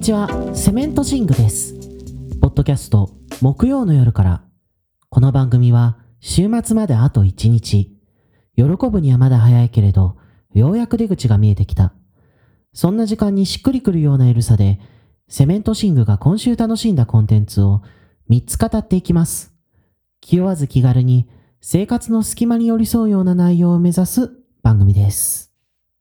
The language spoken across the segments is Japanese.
にちは、セメントシングです。ポッドキャスト、木曜の夜から。この番組は、週末まであと1日。喜ぶにはまだ早いけれど、ようやく出口が見えてきた。そんな時間にしっくりくるようなゆるさで、セメントシングが今週楽しんだコンテンツを3つ語っていきます。気負わず気軽に、生活の隙間に寄り添うような内容を目指す番組です。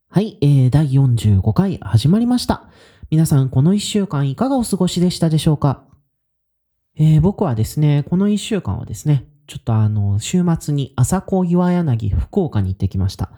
はい、えー、第45回始まりました。皆さん、この1週間いかがお過ごしでしたでしょうか？えー僕はですね、この1週間はですね、ちょっとあの、週末に朝子岩柳福岡に行ってきました。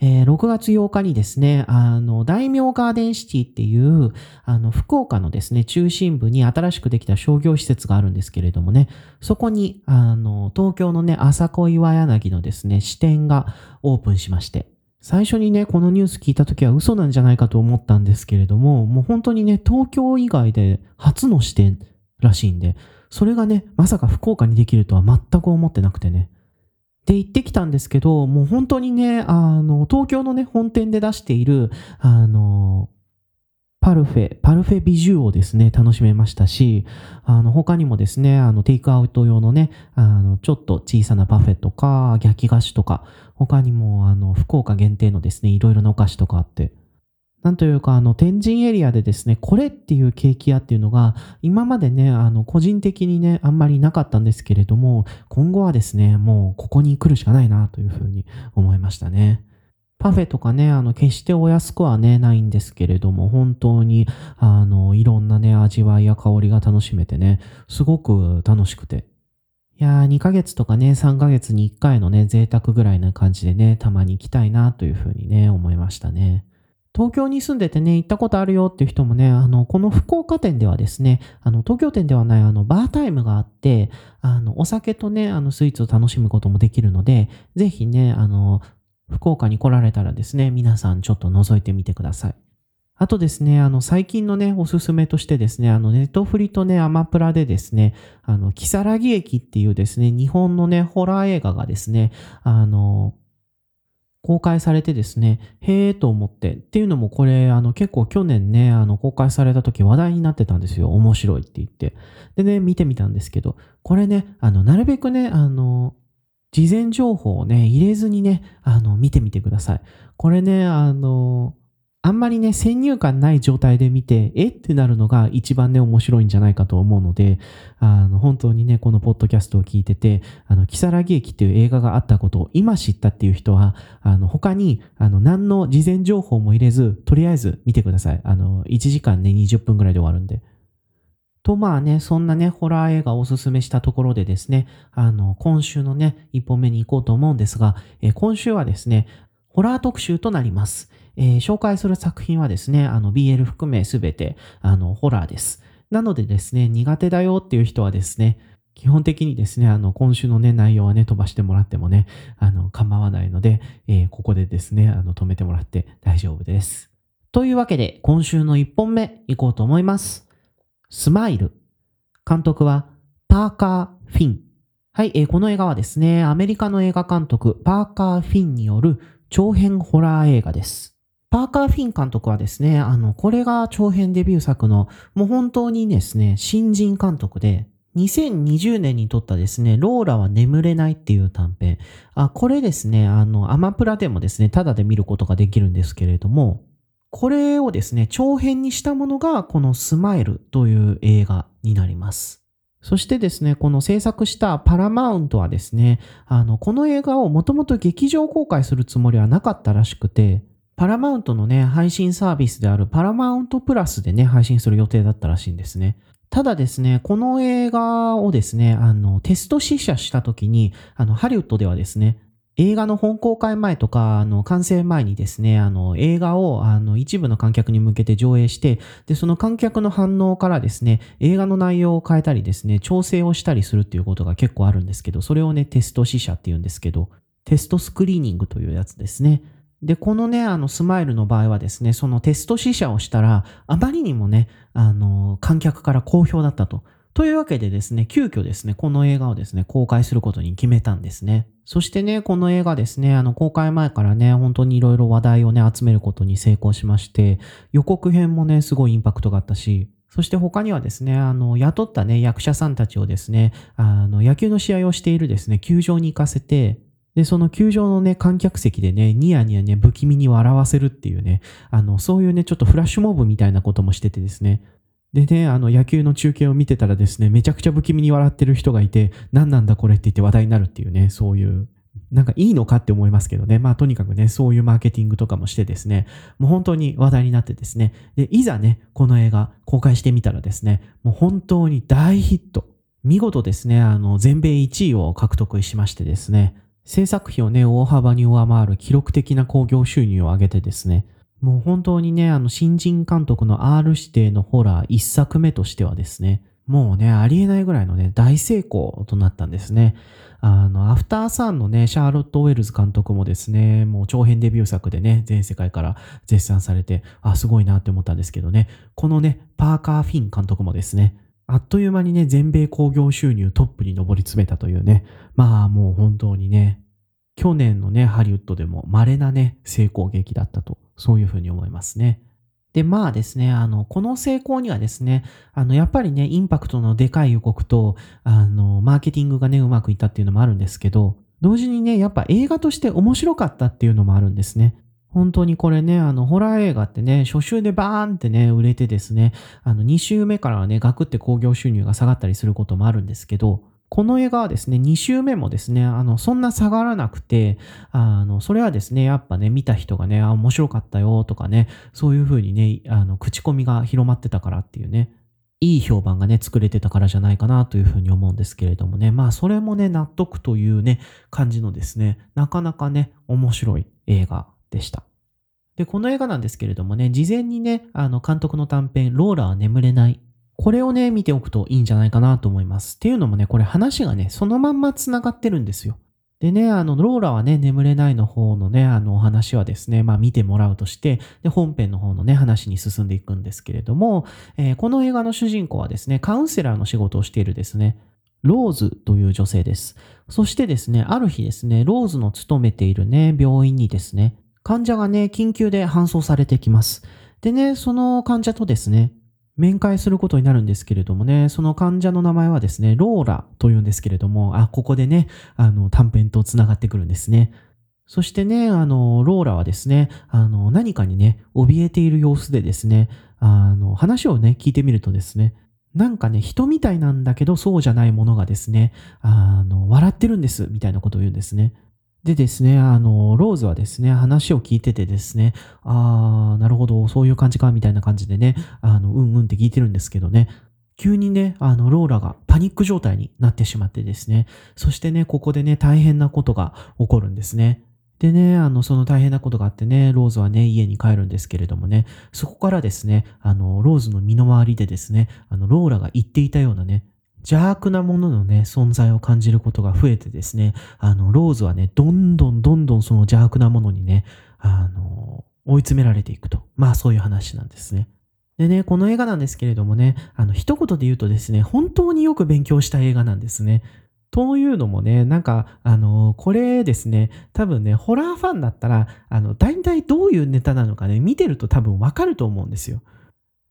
えー6月8日にですね、あの、大名ガーデンシティっていう、あの、福岡のですね、中心部に新しくできた商業施設があるんですけれどもね、そこに、あの、東京のね、朝子岩柳のですね、支店がオープンしまして、最初にね、このニュース聞いた時は嘘なんじゃないかと思ったんですけれども、もう本当にね、東京以外で初の視点らしいんで、それがね、まさか福岡にできるとは全く思ってなくてね。で、行ってきたんですけど、もう本当にね、あの、東京のね、本店で出している、あの、パルフェ、パルフェビジューをですね、楽しめましたし、あの、他にもですね、あの、テイクアウト用のね、あの、ちょっと小さなパフェとか、焼き菓子とか、他にも、あの、福岡限定のですね、いろいろなお菓子とかあって、なんというか、あの、天神エリアでですね、これっていうケーキ屋っていうのが、今までね、あの、個人的にね、あんまりなかったんですけれども、今後はですね、もうここに来るしかないなというふうに思いましたね。パフェとかね、あの、決してお安くはね、ないんですけれども、本当に、あの、いろんなね、味わいや香りが楽しめてね、すごく楽しくて。いやー、2ヶ月とかね、3ヶ月に1回のね、贅沢ぐらいな感じでね、たまに行きたいなというふうにね、思いましたね。東京に住んでてね、行ったことあるよっていう人もね、あの、この福岡店ではですね、あの、東京店ではない、あの、バータイムがあって、あの、お酒とね、あの、スイーツを楽しむこともできるので、ぜひね、あの、福岡に来られたらですね、皆さんちょっと覗いてみてください。あとですね、あの、最近のね、おすすめとしてですね、あの、ネットフリとね、アマプラでですね、あの、キサラギ駅っていうですね、日本のね、ホラー映画がですね、あの、公開されてですね、へーと思って、っていうのもこれ、あの、結構去年ね、あの、公開された時話題になってたんですよ。面白いって言って。でね、見てみたんですけど、これね、あの、なるべくね、あの、事前情報をね、入れずにね、あの、見てみてください。これね、あの、あんまりね、先入観ない状態で見て、え？ってなるのが一番ね、面白いんじゃないかと思うので、あの、本当にね、このポッドキャストを聞いてて、あの、キサラギ駅っていう映画があったことを今知ったっていう人は、あの、他に、あの、何の事前情報も入れず、とりあえず見てください。あの、1時間ね、20分ぐらいで終わるんで。と、まあね、そんなね、ホラー映画をおすすめしたところでですね、あの、今週のね、一本目に行こうと思うんですが、えー今週はですね、ホラー特集となります。えー紹介する作品はですね、あの、BL 含めすべて、あの、ホラーです。なのでですね、苦手だよっていう人はですね、基本的にですね、あの、今週のね、内容はね、飛ばしてもらってもね、あの、構わないので、えーここでですね、あの、止めてもらって大丈夫です。というわけで、今週の一本目行こうと思います。スマイル。監督は、パーカー・フィン。はい、えーこの映画はですね、アメリカの映画監督、パーカー・フィンによる長編ホラー映画です。パーカー・フィン監督はですね、あの、これが長編デビュー作の、もう本当にですね、新人監督で、2020年に撮ったですね、ローラは眠れないっていう短編。あ、これですね、あの、アマプラでもですね、タダで見ることができるんですけれども、これをですね、長編にしたものが、このスマイルという映画になります。そしてですね、この制作したパラマウントはですね、あの、この映画をもともと劇場公開するつもりはなかったらしくて、パラマウントのね、配信サービスであるパラマウントプラスでね、配信する予定だったらしいんですね。ただですね、この映画をですね、あの、テスト試写した時に、あの、ハリウッドではですね、映画の本公開前とか、あの、完成前にですね、あの、映画を、あの、一部の観客に向けて上映して、で、その観客の反応からですね、映画の内容を変えたりですね、調整をしたりするっていうことが結構あるんですけど、それをね、テスト試写っていうんですけど、テストスクリーニングというやつですね。で、このね、あの、スマイルの場合はですね、そのテスト試写をしたら、あまりにもね、あの、観客から好評だったと。というわけでですね、急遽ですね、この映画をですね、公開することに決めたんですね。そしてね、この映画ですね、あの、公開前からね、本当にいろいろ話題をね、集めることに成功しまして、予告編もね、すごいインパクトがあったし、そして他にはですね、あの、雇ったね、役者さんたちをですね、あの、野球の試合をしているですね、球場に行かせて、で、その球場のね、観客席でね、ニヤニヤね、不気味に笑わせるっていうね、あの、そういうね、ちょっとフラッシュモブみたいなこともしててですね、でね、あの野球の中継を見てたらですね、めちゃくちゃ不気味に笑ってる人がいて、何なんだこれって言って話題になるっていうね、そういうなんかいいのかって思いますけどね。まあとにかくね、そういうマーケティングとかもしてですね、もう本当に話題になってですね、で、いざね、この映画公開してみたらですね、もう本当に大ヒット。見事ですね、あの、全米1位を獲得しましてですね、制作費をね、大幅に上回る記録的な興行収入を上げてですね、もう本当にね、あの、新人監督の R 指定のホラー一作目としてはですね、もうね、ありえないぐらいのね、大成功となったんですね。あの、アフターサンのね、シャーロット・ウェルズ監督もですね、もう長編デビュー作でね、全世界から絶賛されて、あ、すごいなって思ったんですけどね、このね、パーカー・フィン監督もですね、あっという間にね、全米興行収入トップに上り詰めたというね、まあもう本当にね、去年のね、ハリウッドでも稀なね、成功劇だったと、そういうふうに思いますね。で、まあですね、あの、この成功にはですね、あの、やっぱりね、インパクトのでかい予告と、あの、マーケティングがね、うまくいったっていうのもあるんですけど、同時にね、やっぱ映画として面白かったっていうのもあるんですね。本当にこれね、あの、ホラー映画ってね、初週でバーンってね、売れてですね、あの、2週目からはね、ガクって興行収入が下がったりすることもあるんですけど、この映画はですね、2週目もですね、あの、そんな下がらなくて、あの、それはですね、やっぱね、見た人がね、あ、面白かったよとかね、そういう風にね、あの、口コミが広まってたからっていうね、いい評判がね、作れてたからじゃないかなというふうに思うんですけれどもね。まあ、それもね、納得というね、感じのですね、なかなかね、面白い映画でした。で、この映画なんですけれどもね、事前にね、あの、監督の短編、ローラは眠れないこれをね、見ておくといいんじゃないかなと思います。っていうのもね、これ話がね、そのまんま繋がってるんですよ。でね、あの、ローラはね、眠れないの方のね、あの、お話はですね、まあ見てもらうとして、で、本編の方のね、話に進んでいくんですけれども、えー、この映画の主人公はですね、カウンセラーの仕事をしているですね、ローズという女性です。そしてですね、ある日ですね、ローズの勤めているね、病院にですね、患者がね、緊急で搬送されてきます。でね、その患者とですね、面会することになるんですけれどもね、その患者の名前はですね、ローラというんですけれども、あ、ここでね、あの、短編と繋がってくるんですね。そしてね、あの、ローラはですね、あの、何かにね、怯えている様子でですね、あの、話をね、聞いてみるとですね、なんかね、人みたいなんだけど、そうじゃないものがですね、あの、笑ってるんです、みたいなことを言うんですね。でですね、あの、ローズはですね、話を聞いててですね、あー、なるほど、そういう感じか、みたいな感じでね、あの、うんうんって聞いてるんですけどね、急にね、あの、ローラがパニック状態になってしまってですね、そしてね、ここでね、大変なことが起こるんですね。でね、あの、その大変なことがあってね、ローズはね、家に帰るんですけれどもね、そこからですね、あの、ローズの身の回りでですね、あの、ローラが言っていたようなね、邪悪なもののね、存在を感じることが増えてですね、あの、ローズはね、どんどんどんどんその邪悪なものにね、あの、追い詰められていくと。まあそういう話なんですね。でね、この映画なんですけれどもね、あの、一言で言うとですね、本当によく勉強した映画なんですね。というのもね、なんか、あの、これですね、多分ね、ホラーファンだったら、あの、大体どういうネタなのかね、見てると多分わかると思うんですよ。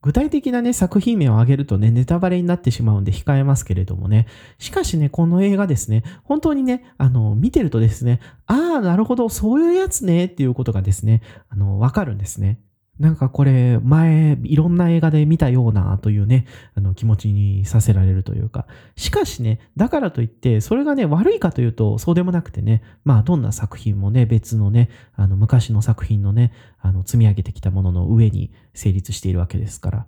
具体的なね、作品名を挙げるとね、ネタバレになってしまうんで控えますけれどもね。しかしね、この映画ですね、本当にね、あの、見てるとですね、ああ、なるほど、そういうやつね、っていうことがですね、あの、わかるんですね。なんかこれ、前、いろんな映画で見たようなというね、あの気持ちにさせられるというか。しかしね、だからといって、それがね、悪いかというと、そうでもなくてね、まあ、どんな作品もね、別のね、あの、昔の作品のね、あの、積み上げてきたものの上に成立しているわけですから。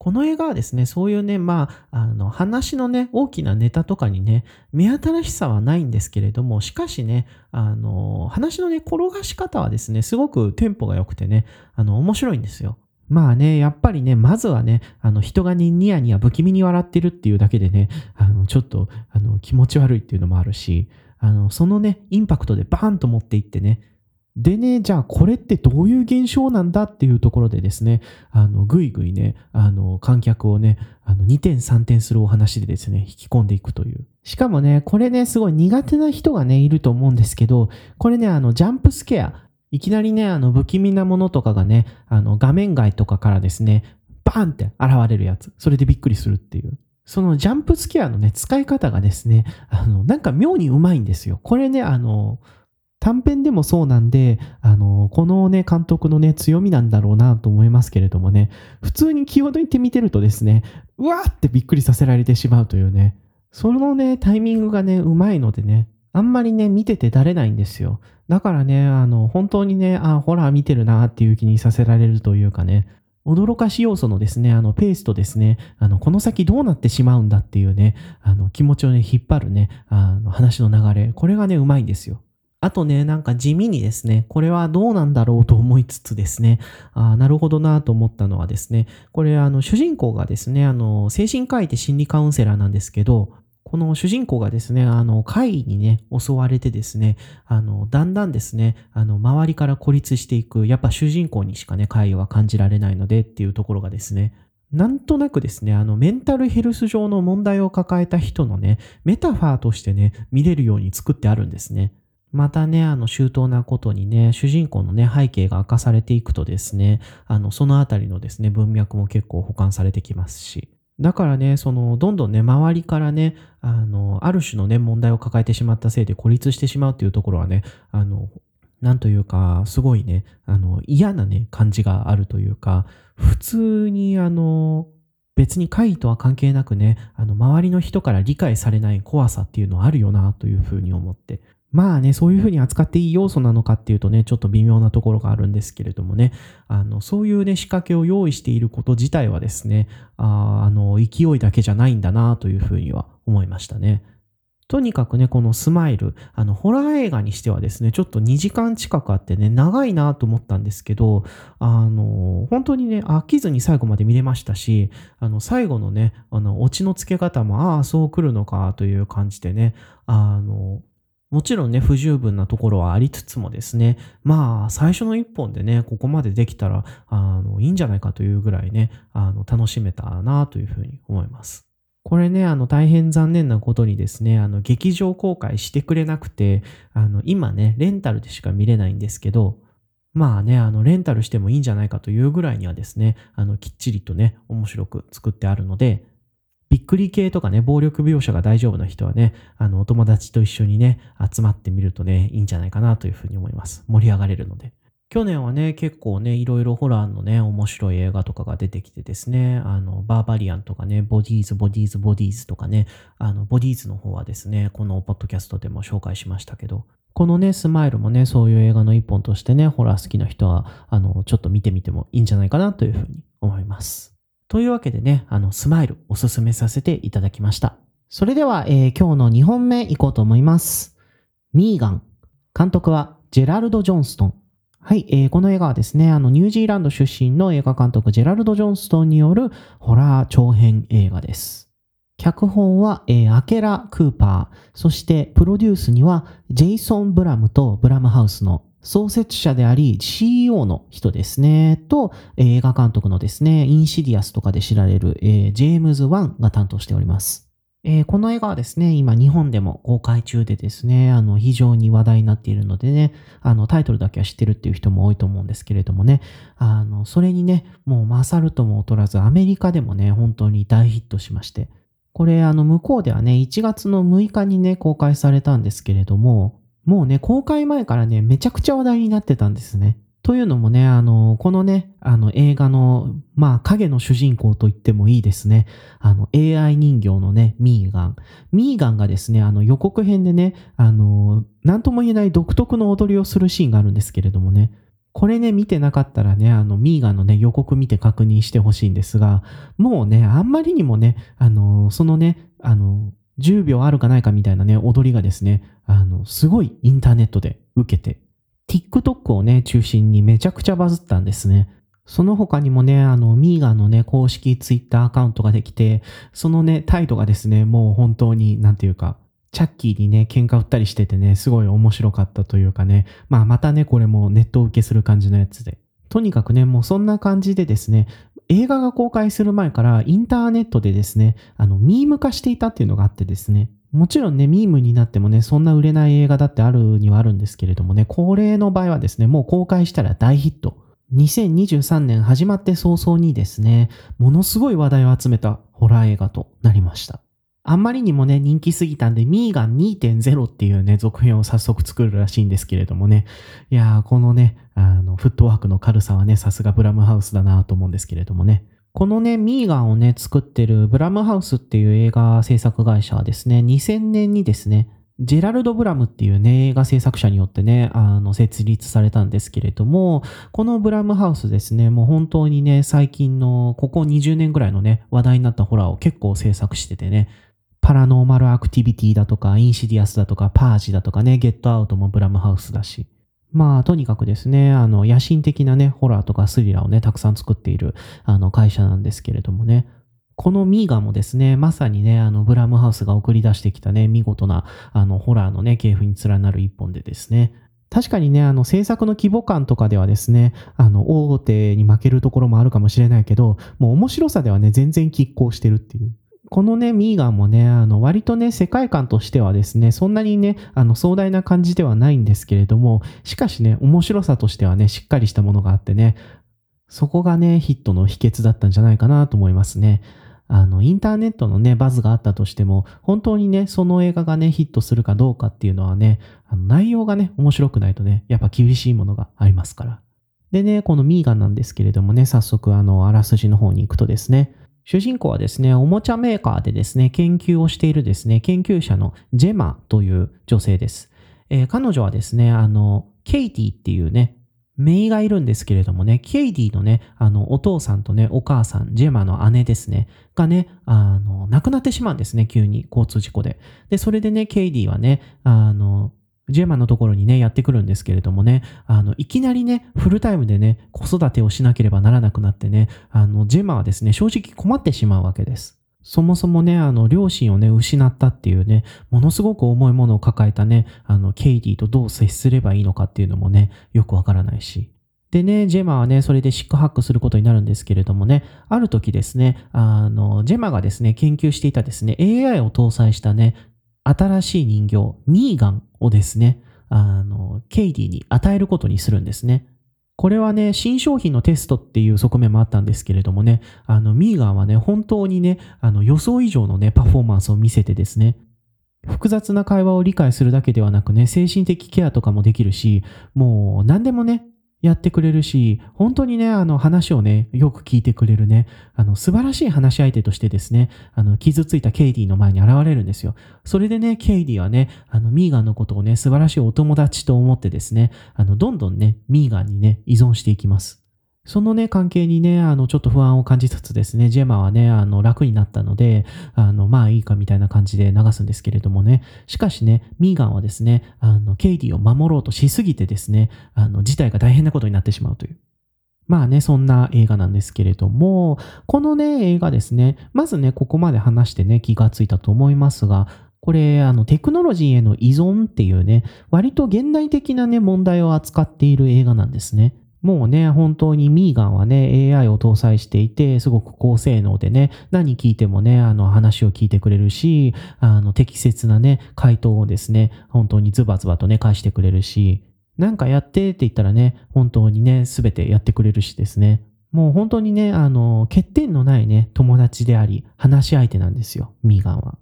この映画はですね、そういうね、まあ、あの、話のね、大きなネタとかにね、目新しさはないんですけれども、しかしね、あの、話のね、転がし方はですね、すごくテンポが良くてね、あの、面白いんですよ。まあね、やっぱりね、まずはね、あの、人がニヤニヤ不気味に笑ってるっていうだけでね、あの、ちょっと、あの、気持ち悪いっていうのもあるし、あの、そのね、インパクトでバーンと持っていってね、でね、じゃあこれってどういう現象なんだっていうところでですね、あの、ぐいぐいね、あの、観客をね、あの、2点3点するお話でですね、引き込んでいくという。しかもね、これね、すごい苦手な人がね、いると思うんですけど、これね、あの、ジャンプスケア、いきなりね、あの、不気味なものとかがね、あの、画面外とかからですね、バーンって現れるやつ。それでびっくりするっていう。そのジャンプスケアのね、使い方がですね、あの、なんか妙にうまいんですよ。これね、あの、短編でもそうなんで、あの、このね、監督のね、強みなんだろうなと思いますけれどもね、普通に気を抜いて見てるとですね、うわーってびっくりさせられてしまうというね、そのね、タイミングがね、うまいのでね、あんまりね、見ててだれないんですよ。だからね、あの、本当にね、あ、ホラー見てるなっていう気にさせられるというかね、驚かし要素のですね、あの、ペースとですね、あの、この先どうなってしまうんだっていうね、あの、気持ちをね、引っ張るね、あの、話の流れ、これがね、うまいんですよ。あとね、なんか地味にですね、これはどうなんだろうと思いつつですね、あなるほどなと思ったのはですね、これあの主人公がですね、あの精神科医で心理カウンセラーなんですけど、この主人公がですね、あの、怪異にね、襲われてですね、あの、だんだんですね、あの、周りから孤立していく、やっぱ主人公にしかね、怪異は感じられないのでっていうところがですね、なんとなくですね、あの、メンタルヘルス上の問題を抱えた人のね、メタファーとしてね、見れるように作ってあるんですね。またね、あの、周到なことにね、主人公のね、背景が明かされていくとですね、あの、そのあたりのですね、文脈も結構保管されてきますし、だからね、その、どんどんね、周りからね、あの、ある種のね、問題を抱えてしまったせいで孤立してしまうっていうところはね、あの、なんというか、すごいね、あの、嫌なね、感じがあるというか、普通に、あの、別に会議とは関係なくね、あの、周りの人から理解されない怖さっていうのはあるよな、というふうに思って、まあね、そういうふうに扱っていい要素なのかっていうとね、ちょっと微妙なところがあるんですけれどもね、あの、そういうね、仕掛けを用意していること自体はですね、ああの、勢いだけじゃないんだなというふうには思いましたね。とにかくね、このスマイル、あの、ホラー映画にしてはですね、ちょっと2時間近くあってね、長いなと思ったんですけど、あの、本当にね、飽きずに最後まで見れましたし、あの、最後のね、あの、オチの付け方も、ああ、そう来るのかという感じでね、あの、もちろんね、不十分なところはありつつもですね、まあ、最初の一本でね、ここまでできたら、あの、いいんじゃないかというぐらいね、あの、楽しめたなというふうに思います。これね、あの、大変残念なことにですね、あの、劇場公開してくれなくて、あの、今ね、レンタルでしか見れないんですけど、まあね、あの、レンタルしてもいいんじゃないかというぐらいにはですね、あの、きっちりとね、面白く作ってあるので、びっくり系とかね、暴力描写が大丈夫な人はね、あの、お友達と一緒にね、集まってみるとね、いいんじゃないかなというふうに思います。盛り上がれるので。去年はね、結構ね、いろいろホラーのね、面白い映画とかが出てきてですね、あの、バーバリアンとかね、ボディーズ、ボディーズ、ボディーズとかね、あの、ボディーズの方はですね、このポッドキャストでも紹介しましたけど、このね、スマイルもね、そういう映画の一本としてね、ホラー好きな人は、あの、ちょっと見てみてもいいんじゃないかなというふうに思います。というわけでね、あの、スマイルおすすめさせていただきました。それでは、えー、今日の2本目いこうと思います。ミーガン。監督はジェラルド・ジョンストン。はい、えー、この映画はですね、あの、ニュージーランド出身の映画監督ジェラルド・ジョンストンによるホラー長編映画です。脚本は、えー、アケラ・クーパー、そしてプロデュースにはジェイソン・ブラムとブラムハウスの創設者であり CEO の人ですね、と、映画監督のですね、インシディアスとかで知られる、えー、ジェームズ・ワンが担当しております。えー、この映画はですね、今日本でも公開中でですね、あの、非常に話題になっているのでね、あの、タイトルだけは知ってるっていう人も多いと思うんですけれどもね、あの、それにね、もう勝るとも劣らず、アメリカでもね、本当に大ヒットしまして、これ、あの、向こうではね、1月の6日にね、公開されたんですけれども、もうね、公開前からね、めちゃくちゃ話題になってたんですね。というのもね、あの、このね、あの映画の、まあ、影の主人公と言ってもいいですね。あの、AI 人形のね、ミーガン。ミーガンがですね、あの予告編でね、あの、なんとも言えない独特の踊りをするシーンがあるんですけれどもね。これね、見てなかったらね、あの、ミーガンのね、予告見て確認してほしいんですが、もうね、あんまりにもね、あの、そのね、あの、10秒あるかないかみたいなね、踊りがですね、あの、すごいインターネットで受けて、TikTok をね、中心にめちゃくちゃバズったんですね。その他にもね、あの、ミーガンのね、公式 Twitter アカウントができて、そのね、態度がですね、もう本当に、なんていうか、チャッキーにね、喧嘩売ったりしててね、すごい面白かったというかね、まあまたね、これもネット受けする感じのやつで。とにかくね、もうそんな感じでですね、映画が公開する前からインターネットでですね、あの、ミーム化していたっていうのがあってですね、もちろんね、ミームになってもね、そんな売れない映画だってあるにはあるんですけれどもね、恒例の場合はですね、もう公開したら大ヒット。2023年始まって早々にですね、ものすごい話題を集めたホラー映画となりました。あんまりにもね、人気すぎたんで、ミーガン2.0っていうね、続編を早速作るらしいんですけれどもね。いやー、このね、あの、フットワークの軽さはね、さすがブラムハウスだなと思うんですけれどもね。このね、ミーガンをね、作ってるブラムハウスっていう映画制作会社はですね、2000年にですね、ジェラルド・ブラムっていうね、映画制作者によってね、あの、設立されたんですけれども、このブラムハウスですね、もう本当にね、最近の、ここ20年ぐらいのね、話題になったホラーを結構制作しててね、パラノーマルアクティビティだとか、インシディアスだとか、パージだとかね、ゲットアウトもブラムハウスだし。まあ、とにかくですね、あの、野心的なね、ホラーとかスリラーをね、たくさん作っている、あの、会社なんですけれどもね。このミーガもですね、まさにね、あの、ブラムハウスが送り出してきたね、見事な、あの、ホラーのね、系譜に連なる一本でですね、確かにね、あの、制作の規模感とかではですね、あの、大手に負けるところもあるかもしれないけど、もう面白さではね、全然拮抗してるっていう。このね、ミーガンもね、あの、割とね、世界観としてはですね、そんなにね、あの、壮大な感じではないんですけれども、しかしね、面白さとしてはね、しっかりしたものがあってね、そこがね、ヒットの秘訣だったんじゃないかなと思いますね。あの、インターネットのね、バズがあったとしても、本当にね、その映画がね、ヒットするかどうかっていうのはね、あの内容がね、面白くないとね、やっぱ厳しいものがありますから。でね、このミーガンなんですけれどもね、早速あの、あらすじの方に行くとですね、主人公はですね、おもちゃメーカーでですね、研究をしているですね、研究者のジェマという女性です。えー、彼女はですね、あの、ケイティっていうね、メイがいるんですけれどもね、ケイディのね、あの、お父さんとね、お母さん、ジェマの姉ですね、がね、あの、亡くなってしまうんですね、急に、交通事故で。で、それでね、ケイディはね、あの、ジェマのところにね、やってくるんですけれどもね、あの、いきなりね、フルタイムでね、子育てをしなければならなくなってね、あの、ジェマはですね、正直困ってしまうわけです。そもそもね、あの、両親をね、失ったっていうね、ものすごく重いものを抱えたね、あの、ケイディとどう接すればいいのかっていうのもね、よくわからないし。でね、ジェマはね、それでシックハックすることになるんですけれどもね、ある時ですね、あの、ジェマがですね、研究していたですね、AI を搭載したね、新しい人形、ミーガンをですね、あの、ケイディに与えることにするんですね。これはね、新商品のテストっていう側面もあったんですけれどもね、あの、ミーガンはね、本当にね、あの、予想以上のね、パフォーマンスを見せてですね、複雑な会話を理解するだけではなくね、精神的ケアとかもできるし、もう何でもね、やってくれるし、本当にね、あの話をね、よく聞いてくれるね、あの素晴らしい話し相手としてですね、あの傷ついたケイディの前に現れるんですよ。それでね、ケイディはね、あのミーガンのことをね、素晴らしいお友達と思ってですね、あのどんどんね、ミーガンにね、依存していきます。そのね、関係にね、あの、ちょっと不安を感じつつですね、ジェマはね、あの、楽になったので、あの、まあいいかみたいな感じで流すんですけれどもね、しかしね、ミーガンはですね、あの、ケイディを守ろうとしすぎてですね、あの、事態が大変なことになってしまうという。まあね、そんな映画なんですけれども、このね、映画ですね、まずね、ここまで話してね、気がついたと思いますが、これ、あの、テクノロジーへの依存っていうね、割と現代的なね、問題を扱っている映画なんですね。もうね、本当にミーガンはね、AI を搭載していて、すごく高性能でね、何聞いてもね、あの話を聞いてくれるし、あの適切なね、回答をですね、本当にズバズバとね、返してくれるし、なんかやってって言ったらね、本当にね、すべてやってくれるしですね。もう本当にね、あの、欠点のないね、友達であり、話し相手なんですよ、ミーガンは。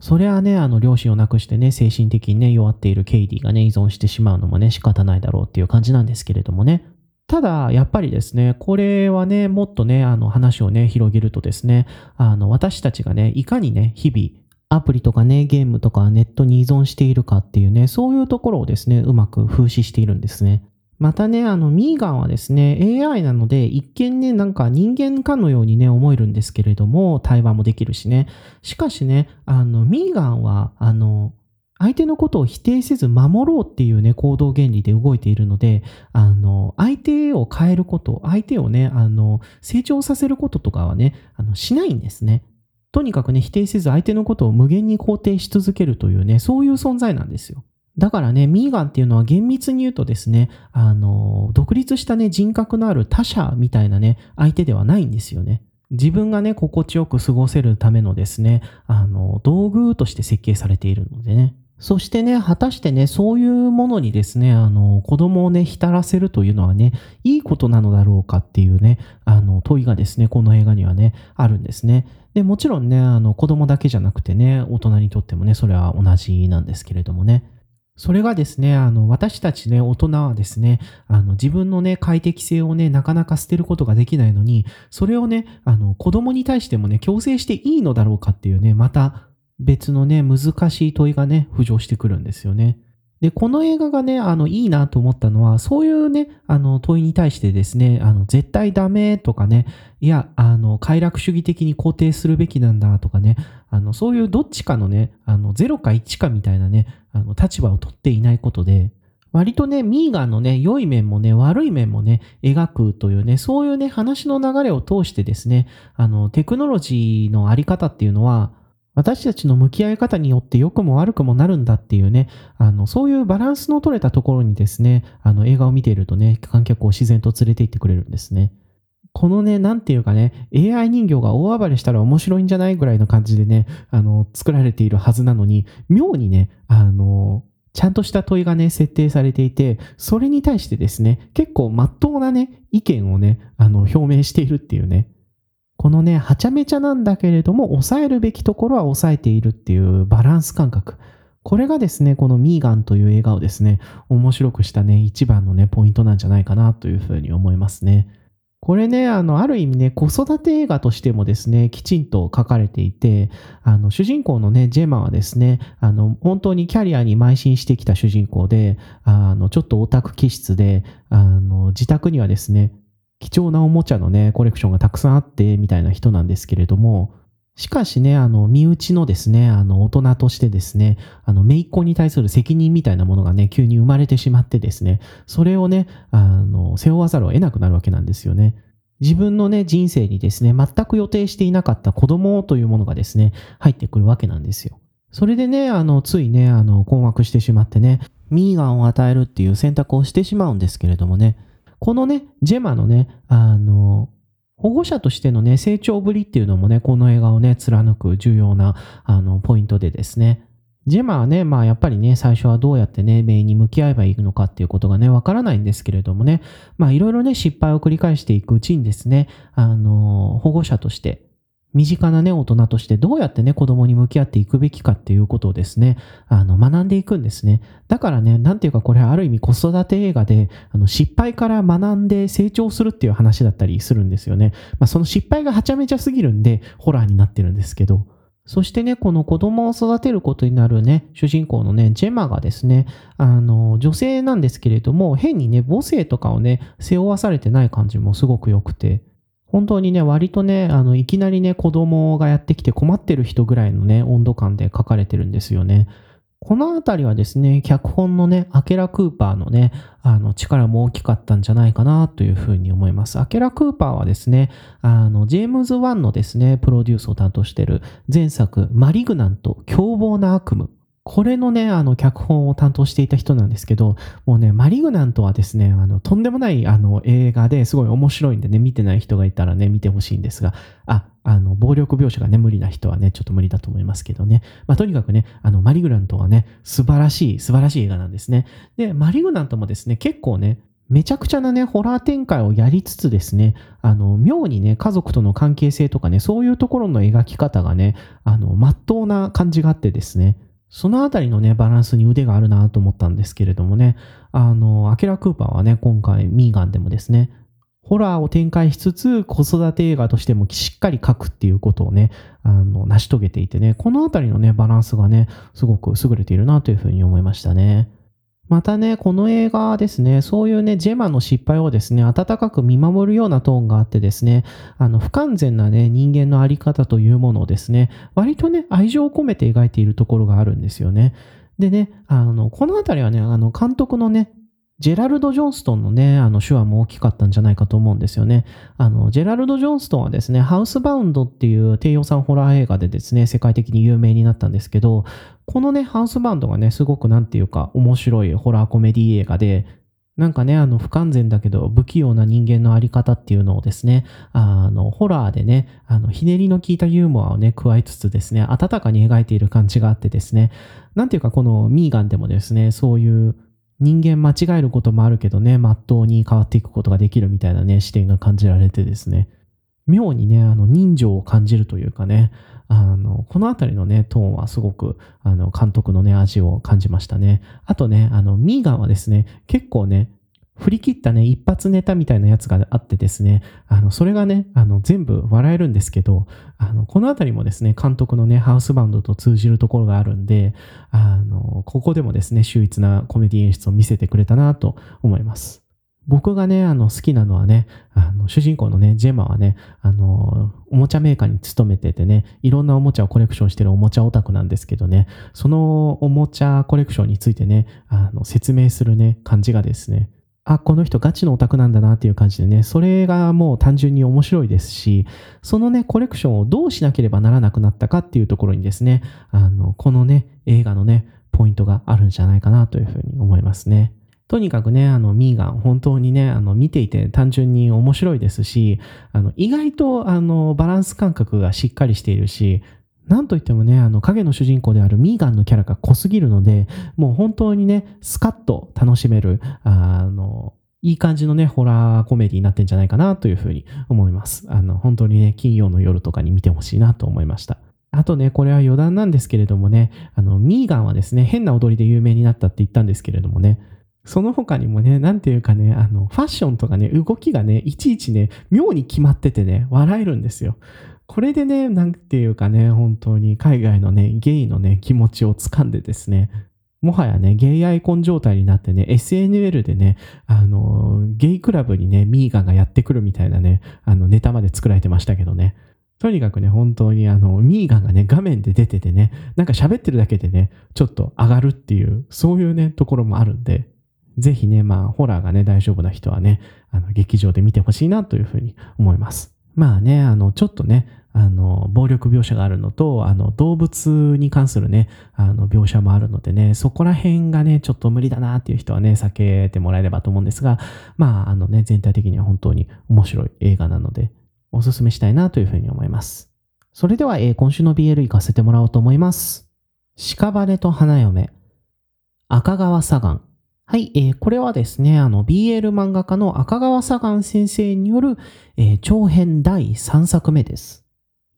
それはね、あの、両親を亡くしてね、精神的にね、弱っているケイディがね、依存してしまうのもね、仕方ないだろうっていう感じなんですけれどもね。ただ、やっぱりですね、これはね、もっとね、あの話をね、広げるとですね、あの、私たちがね、いかにね、日々、アプリとかね、ゲームとかネットに依存しているかっていうね、そういうところをですね、うまく風刺しているんですね。またね、あの、ミーガンはですね、AI なので、一見ね、なんか人間かのようにね、思えるんですけれども、対話もできるしね。しかしね、あの、ミーガンは、あの、相手のことを否定せず守ろうっていうね、行動原理で動いているので、あの、相手を変えること、相手をね、あの、成長させることとかはね、あの、しないんですね。とにかくね、否定せず相手のことを無限に肯定し続けるというね、そういう存在なんですよ。だからね、ミーガンっていうのは厳密に言うとですね、あの、独立したね、人格のある他者みたいなね、相手ではないんですよね。自分がね、心地よく過ごせるためのですね、あの、道具として設計されているのでね。そしてね、果たしてね、そういうものにですね、あの、子供をね、浸らせるというのはね、いいことなのだろうかっていうね、あの、問いがですね、この映画にはね、あるんですね。で、もちろんね、あの、子供だけじゃなくてね、大人にとってもね、それは同じなんですけれどもね。それがですね、あの、私たちね、大人はですね、あの、自分のね、快適性をね、なかなか捨てることができないのに、それをね、あの、子供に対してもね、強制していいのだろうかっていうね、また、別のね、難しい問いがね、浮上してくるんですよね。で、この映画がね、あの、いいなと思ったのは、そういうね、あの、問いに対してですね、あの、絶対ダメとかね、いや、あの、快楽主義的に肯定するべきなんだとかね、あの、そういうどっちかのね、あの、0か1かみたいなね、あの、立場を取っていないことで、割とね、ミーガンのね、良い面もね、悪い面もね、描くというね、そういうね、話の流れを通してですね、あの、テクノロジーのあり方っていうのは、私たちの向き合い方によって良くも悪くもなるんだっていうね、あの、そういうバランスの取れたところにですね、あの、映画を見ているとね、観客を自然と連れて行ってくれるんですね。このね、なんていうかね、AI 人形が大暴れしたら面白いんじゃないぐらいの感じでね、あの、作られているはずなのに、妙にね、あの、ちゃんとした問いがね、設定されていて、それに対してですね、結構真っ当なね、意見をね、あの、表明しているっていうね、このね、はちゃめちゃなんだけれども、抑えるべきところは抑えているっていうバランス感覚。これがですね、このミーガンという映画をですね、面白くしたね、一番のね、ポイントなんじゃないかなというふうに思いますね。これね、あの、ある意味ね、子育て映画としてもですね、きちんと書かれていて、あの、主人公のね、ジェマはですね、あの、本当にキャリアに邁進してきた主人公で、あの、ちょっとオタク気質で、あの、自宅にはですね、貴重なおもちゃのね、コレクションがたくさんあって、みたいな人なんですけれども、しかしね、あの、身内のですね、あの、大人としてですね、あの、姪っ子に対する責任みたいなものがね、急に生まれてしまってですね、それをね、あの、背負わざるを得なくなるわけなんですよね。自分のね、人生にですね、全く予定していなかった子供というものがですね、入ってくるわけなんですよ。それでね、あの、ついね、あの、困惑してしまってね、ミーガンを与えるっていう選択をしてしまうんですけれどもね、このね、ジェマのね、あの、保護者としてのね、成長ぶりっていうのもね、この映画をね、貫く重要な、あの、ポイントでですね。ジェマはね、まあやっぱりね、最初はどうやってね、メインに向き合えばいいのかっていうことがね、わからないんですけれどもね、まあいろいろね、失敗を繰り返していくうちにですね、あの、保護者として、身近なね、大人としてどうやってね、子供に向き合っていくべきかっていうことをですね、あの、学んでいくんですね。だからね、なんていうかこれある意味子育て映画で、あの、失敗から学んで成長するっていう話だったりするんですよね。まあ、その失敗がはちゃめちゃすぎるんで、ホラーになってるんですけど、そしてね、この子供を育てることになるね、主人公のね、ジェマがですね、あの、女性なんですけれども、変にね、母性とかをね、背負わされてない感じもすごく良くて、本当にね、割とね、あの、いきなりね、子供がやってきて困ってる人ぐらいのね、温度感で書かれてるんですよね。このあたりはですね、脚本のね、アケラ・クーパーのね、あの、力も大きかったんじゃないかなというふうに思います。アケラ・クーパーはですね、あの、ジェームズ・ワンのですね、プロデュースを担当している前作、マリグナント、凶暴な悪夢これのね、あの、脚本を担当していた人なんですけど、もうね、マリグナントはですね、あの、とんでもない、あの、映画ですごい面白いんでね、見てない人がいたらね、見てほしいんですが、あ、あの、暴力描写がね、無理な人はね、ちょっと無理だと思いますけどね。まあ、とにかくね、あの、マリグナントはね、素晴らしい、素晴らしい映画なんですね。で、マリグナントもですね、結構ね、めちゃくちゃなね、ホラー展開をやりつつですね、あの、妙にね、家族との関係性とかね、そういうところの描き方がね、あの、まっとうな感じがあってですね、そのあたりのね、バランスに腕があるなと思ったんですけれどもね、あの、アキラ・クーパーはね、今回、ミーガンでもですね、ホラーを展開しつつ、子育て映画としてもしっかり書くっていうことをね、あの、成し遂げていてね、このあたりのね、バランスがね、すごく優れているなというふうに思いましたね。またね、この映画ですね、そういうね、ジェマの失敗をですね、温かく見守るようなトーンがあってですね、あの、不完全なね、人間のあり方というものをですね、割とね、愛情を込めて描いているところがあるんですよね。でね、あの、このあたりはね、あの、監督のね、ジェラルド・ジョンストンのね、あの手話も大きかったんじゃないかと思うんですよね。あの、ジェラルド・ジョンストンはですね、ハウスバウンドっていう低予算ホラー映画でですね、世界的に有名になったんですけど、このね、ハウスバウンドがね、すごくなんていうか面白いホラーコメディ映画で、なんかね、あの、不完全だけど不器用な人間のあり方っていうのをですね、あの、ホラーでね、あの、ひねりの効いたユーモアをね、加えつつですね、温かに描いている感じがあってですね、なんていうかこのミーガンでもですね、そういう人間間違えることもあるけどね、まっとうに変わっていくことができるみたいなね、視点が感じられてですね、妙にね、あの、人情を感じるというかね、あの、このあたりのね、トーンはすごく、あの、監督のね、味を感じましたね。あとね、あの、ミーガンはですね、結構ね、振り切ったね、一発ネタみたいなやつがあってですね、あの、それがね、あの、全部笑えるんですけど、あの、このあたりもですね、監督のね、ハウスバンドと通じるところがあるんで、あの、ここでもですね、秀逸なコメディ演出を見せてくれたなと思います。僕がね、あの、好きなのはね、あの、主人公のね、ジェマはね、あの、おもちゃメーカーに勤めててね、いろんなおもちゃをコレクションしてるおもちゃオタクなんですけどね、そのおもちゃコレクションについてね、あの、説明するね、感じがですね、あ、この人ガチのオタクなんだなっていう感じでね、それがもう単純に面白いですし、そのね、コレクションをどうしなければならなくなったかっていうところにですね、あの、このね、映画のね、ポイントがあるんじゃないかなというふうに思いますね。とにかくね、あの、ミーガン、本当にね、あの、見ていて単純に面白いですし、あの、意外と、あの、バランス感覚がしっかりしているし、なんといってもね、あの、影の主人公であるミーガンのキャラが濃すぎるので、もう本当にね、スカッと楽しめる、あの、いい感じのね、ホラーコメディになってんじゃないかなというふうに思います。あの、本当にね、金曜の夜とかに見てほしいなと思いました。あとね、これは余談なんですけれどもね、あの、ミーガンはですね、変な踊りで有名になったって言ったんですけれどもね、その他にもね、なんていうかね、あの、ファッションとかね、動きがね、いちいちね、妙に決まっててね、笑えるんですよ。これでね、なんていうかね、本当に海外のね、ゲイのね、気持ちをつかんでですね、もはやね、ゲイアイコン状態になってね、SNL でね、あの、ゲイクラブにね、ミーガンがやってくるみたいなね、あの、ネタまで作られてましたけどね。とにかくね、本当にあの、ミーガンがね、画面で出ててね、なんか喋ってるだけでね、ちょっと上がるっていう、そういうね、ところもあるんで、ぜひね、まあ、ホラーがね、大丈夫な人はね、あの、劇場で見てほしいなというふうに思います。まあね、あの、ちょっとね、あの、暴力描写があるのと、あの、動物に関するね、あの、描写もあるのでね、そこら辺がね、ちょっと無理だなっていう人はね、避けてもらえればと思うんですが、まあ、あのね、全体的には本当に面白い映画なので、おすすめしたいなというふうに思います。それでは、えー、今週の BL 行かせてもらおうと思います。屍と花嫁、赤川左岸、はい、えー、これはですね、あの、BL 漫画家の赤川左岸先生による、えー、長編第3作目です。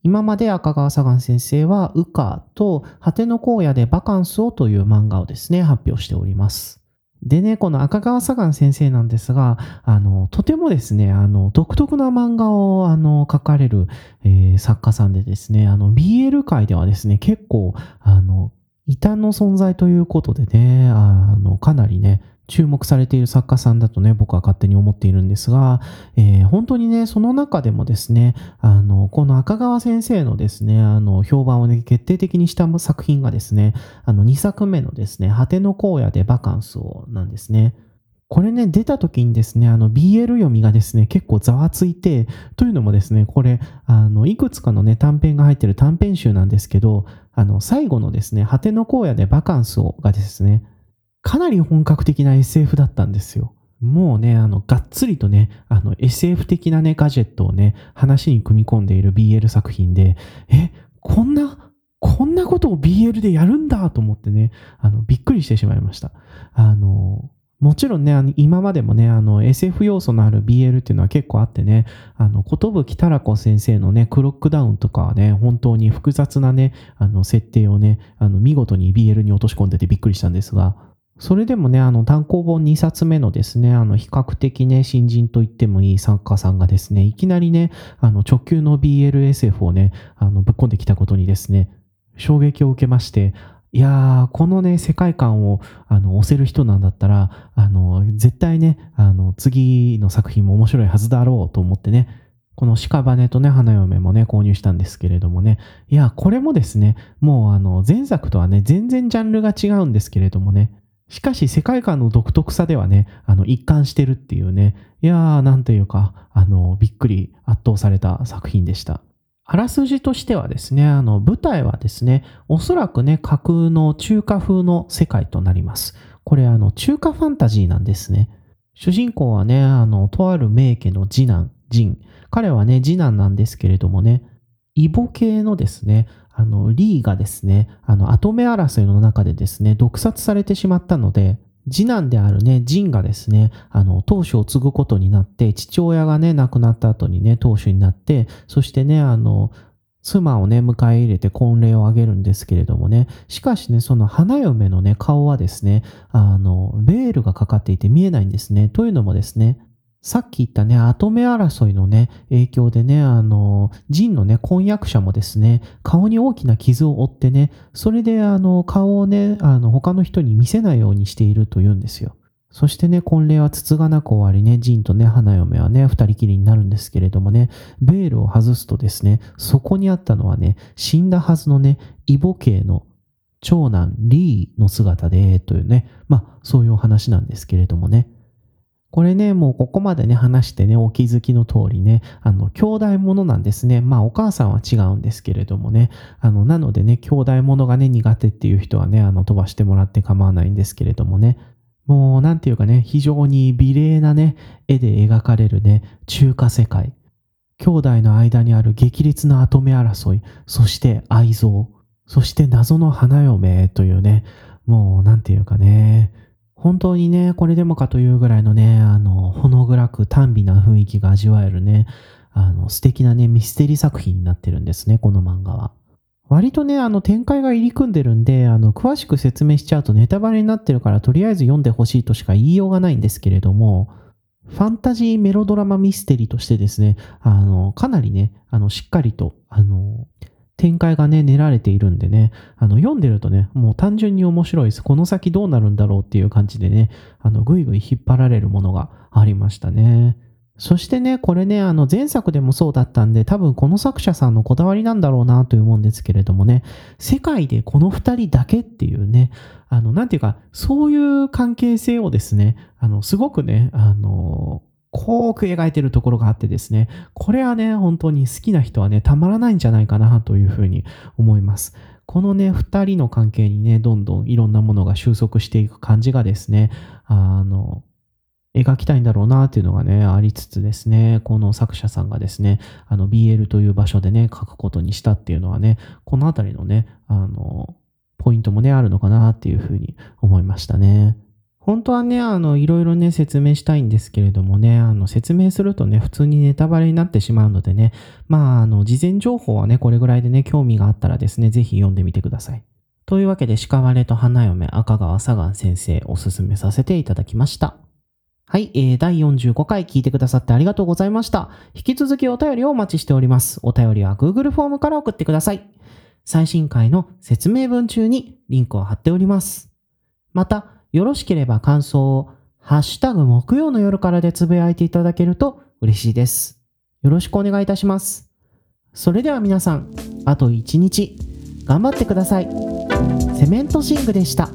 今まで赤川左岸先生は、羽化と果ての荒野でバカンスをという漫画をですね、発表しております。でね、この赤川左岸先生なんですが、あの、とてもですね、あの、独特な漫画を、あの、書かれる、えー、作家さんでですね、あの、BL 界ではですね、結構、あの、異端の存在ということでね、あの、かなりね、注目されている作家さんだとね、僕は勝手に思っているんですが、えー、本当にね、その中でもですね、あの、この赤川先生のですね、あの、評判をね、決定的にした作品がですね、あの、2作目のですね、果ての荒野でバカンスをなんですね。これね、出た時にですね、あの、BL 読みがですね、結構ざわついて、というのもですね、これ、あの、いくつかのね、短編が入ってる短編集なんですけど、あの、最後のですね、果ての荒野でバカンスをがですね、かなり本格的な SF だったんですよ。もうね、あの、がっつりとね、あの、SF 的なね、ガジェットをね、話に組み込んでいる BL 作品で、え、こんな、こんなことを BL でやるんだと思ってね、あの、びっくりしてしまいました。あの、もちろんね、今までもね、あの SF 要素のある BL っていうのは結構あってね、あの、ことぶきたらこ先生のね、クロックダウンとかはね、本当に複雑なね、あの、設定をね、あの、見事に BL に落とし込んでてびっくりしたんですが、それでもね、あの、単行本2冊目のですね、あの、比較的ね、新人と言ってもいい作家さんがですね、いきなりね、あの、直球の BLSF をね、あの、ぶっ込んできたことにですね、衝撃を受けまして、いやー、このね、世界観を、あの、押せる人なんだったら、あの、絶対ね、あの、次の作品も面白いはずだろうと思ってね、この屍とね、花嫁もね、購入したんですけれどもね、いや、これもですね、もうあの、前作とはね、全然ジャンルが違うんですけれどもね、しかし世界観の独特さではね、あの、一貫してるっていうね、いやー、なんというか、あの、びっくり圧倒された作品でした。あらすじとしてはですね、あの、舞台はですね、おそらくね、架空の中華風の世界となります。これ、あの、中華ファンタジーなんですね。主人公はね、あの、とある名家の次男、ジン。彼はね、次男なんですけれどもね、イボ系のですね、あの、リーがですね、あの、跡目争いの中でですね、毒殺されてしまったので、次男であるね、ジンがですね、あの、当主を継ぐことになって、父親がね、亡くなった後にね、当主になって、そしてね、あの、妻をね、迎え入れて婚礼をあげるんですけれどもね、しかしね、その花嫁のね、顔はですね、あの、ベールがかかっていて見えないんですね。というのもですね、さっき言ったね、後目争いのね、影響でね、あの、ジンのね、婚約者もですね、顔に大きな傷を負ってね、それであの、顔をね、あの、他の人に見せないようにしているというんですよ。そしてね、婚礼はつつがなく終わりね、ジンとね、花嫁はね、二人きりになるんですけれどもね、ベールを外すとですね、そこにあったのはね、死んだはずのね、イボ系の長男リーの姿で、というね、まあ、そういうお話なんですけれどもね。これね、もうここまでね、話してね、お気づきの通りね、あの、兄弟ものなんですね。まあ、お母さんは違うんですけれどもね、あの、なのでね、兄弟ものがね、苦手っていう人はね、あの、飛ばしてもらって構わないんですけれどもね、もう、なんていうかね、非常に美麗なね、絵で描かれるね、中華世界。兄弟の間にある激烈な跡目争い、そして愛憎、そして謎の花嫁というね、もう、なんていうかね、本当にね、これでもかというぐらいのね、あの、ほの暗く短美な雰囲気が味わえるね、あの、素敵なね、ミステリー作品になってるんですね、この漫画は。割とね、あの、展開が入り組んでるんで、あの、詳しく説明しちゃうとネタバレになってるから、とりあえず読んでほしいとしか言いようがないんですけれども、ファンタジーメロドラマミステリーとしてですね、あの、かなりね、あの、しっかりと、あの、展開がね、練られているんでね、あの、読んでるとね、もう単純に面白いです。この先どうなるんだろうっていう感じでね、あの、ぐいぐい引っ張られるものがありましたね。そしてね、これね、あの、前作でもそうだったんで、多分この作者さんのこだわりなんだろうなと思うんですけれどもね、世界でこの二人だけっていうね、あの、なんていうか、そういう関係性をですね、あの、すごくね、あの、濃く描いてるところがあってですね、これはね、本当に好きな人はね、たまらないんじゃないかなというふうに思います。このね、二人の関係にね、どんどんいろんなものが収束していく感じがですね、あの、描きたいんだろうなっていうのがね、ありつつですね、この作者さんがですね、あの BL という場所でね、書くことにしたっていうのはね、このあたりのね、あの、ポイントもね、あるのかなっていうふうに思いましたね。本当はね、あの、いろいろね、説明したいんですけれどもね、あの、説明するとね、普通にネタバレになってしまうのでね、まあ、あの、事前情報はね、これぐらいでね、興味があったらですね、ぜひ読んでみてください。というわけで、鹿割れと花嫁赤川左岸先生、おすすめさせていただきました。はい、えー、第45回聞いてくださってありがとうございました。引き続きお便りをお待ちしております。お便りは Google フォームから送ってください。最新回の説明文中にリンクを貼っております。また、よろしければ感想を、ハッシュタグ木曜の夜からでつぶやいていただけると嬉しいです。よろしくお願いいたします。それでは皆さん、あと一日、頑張ってください。セメントシングでした。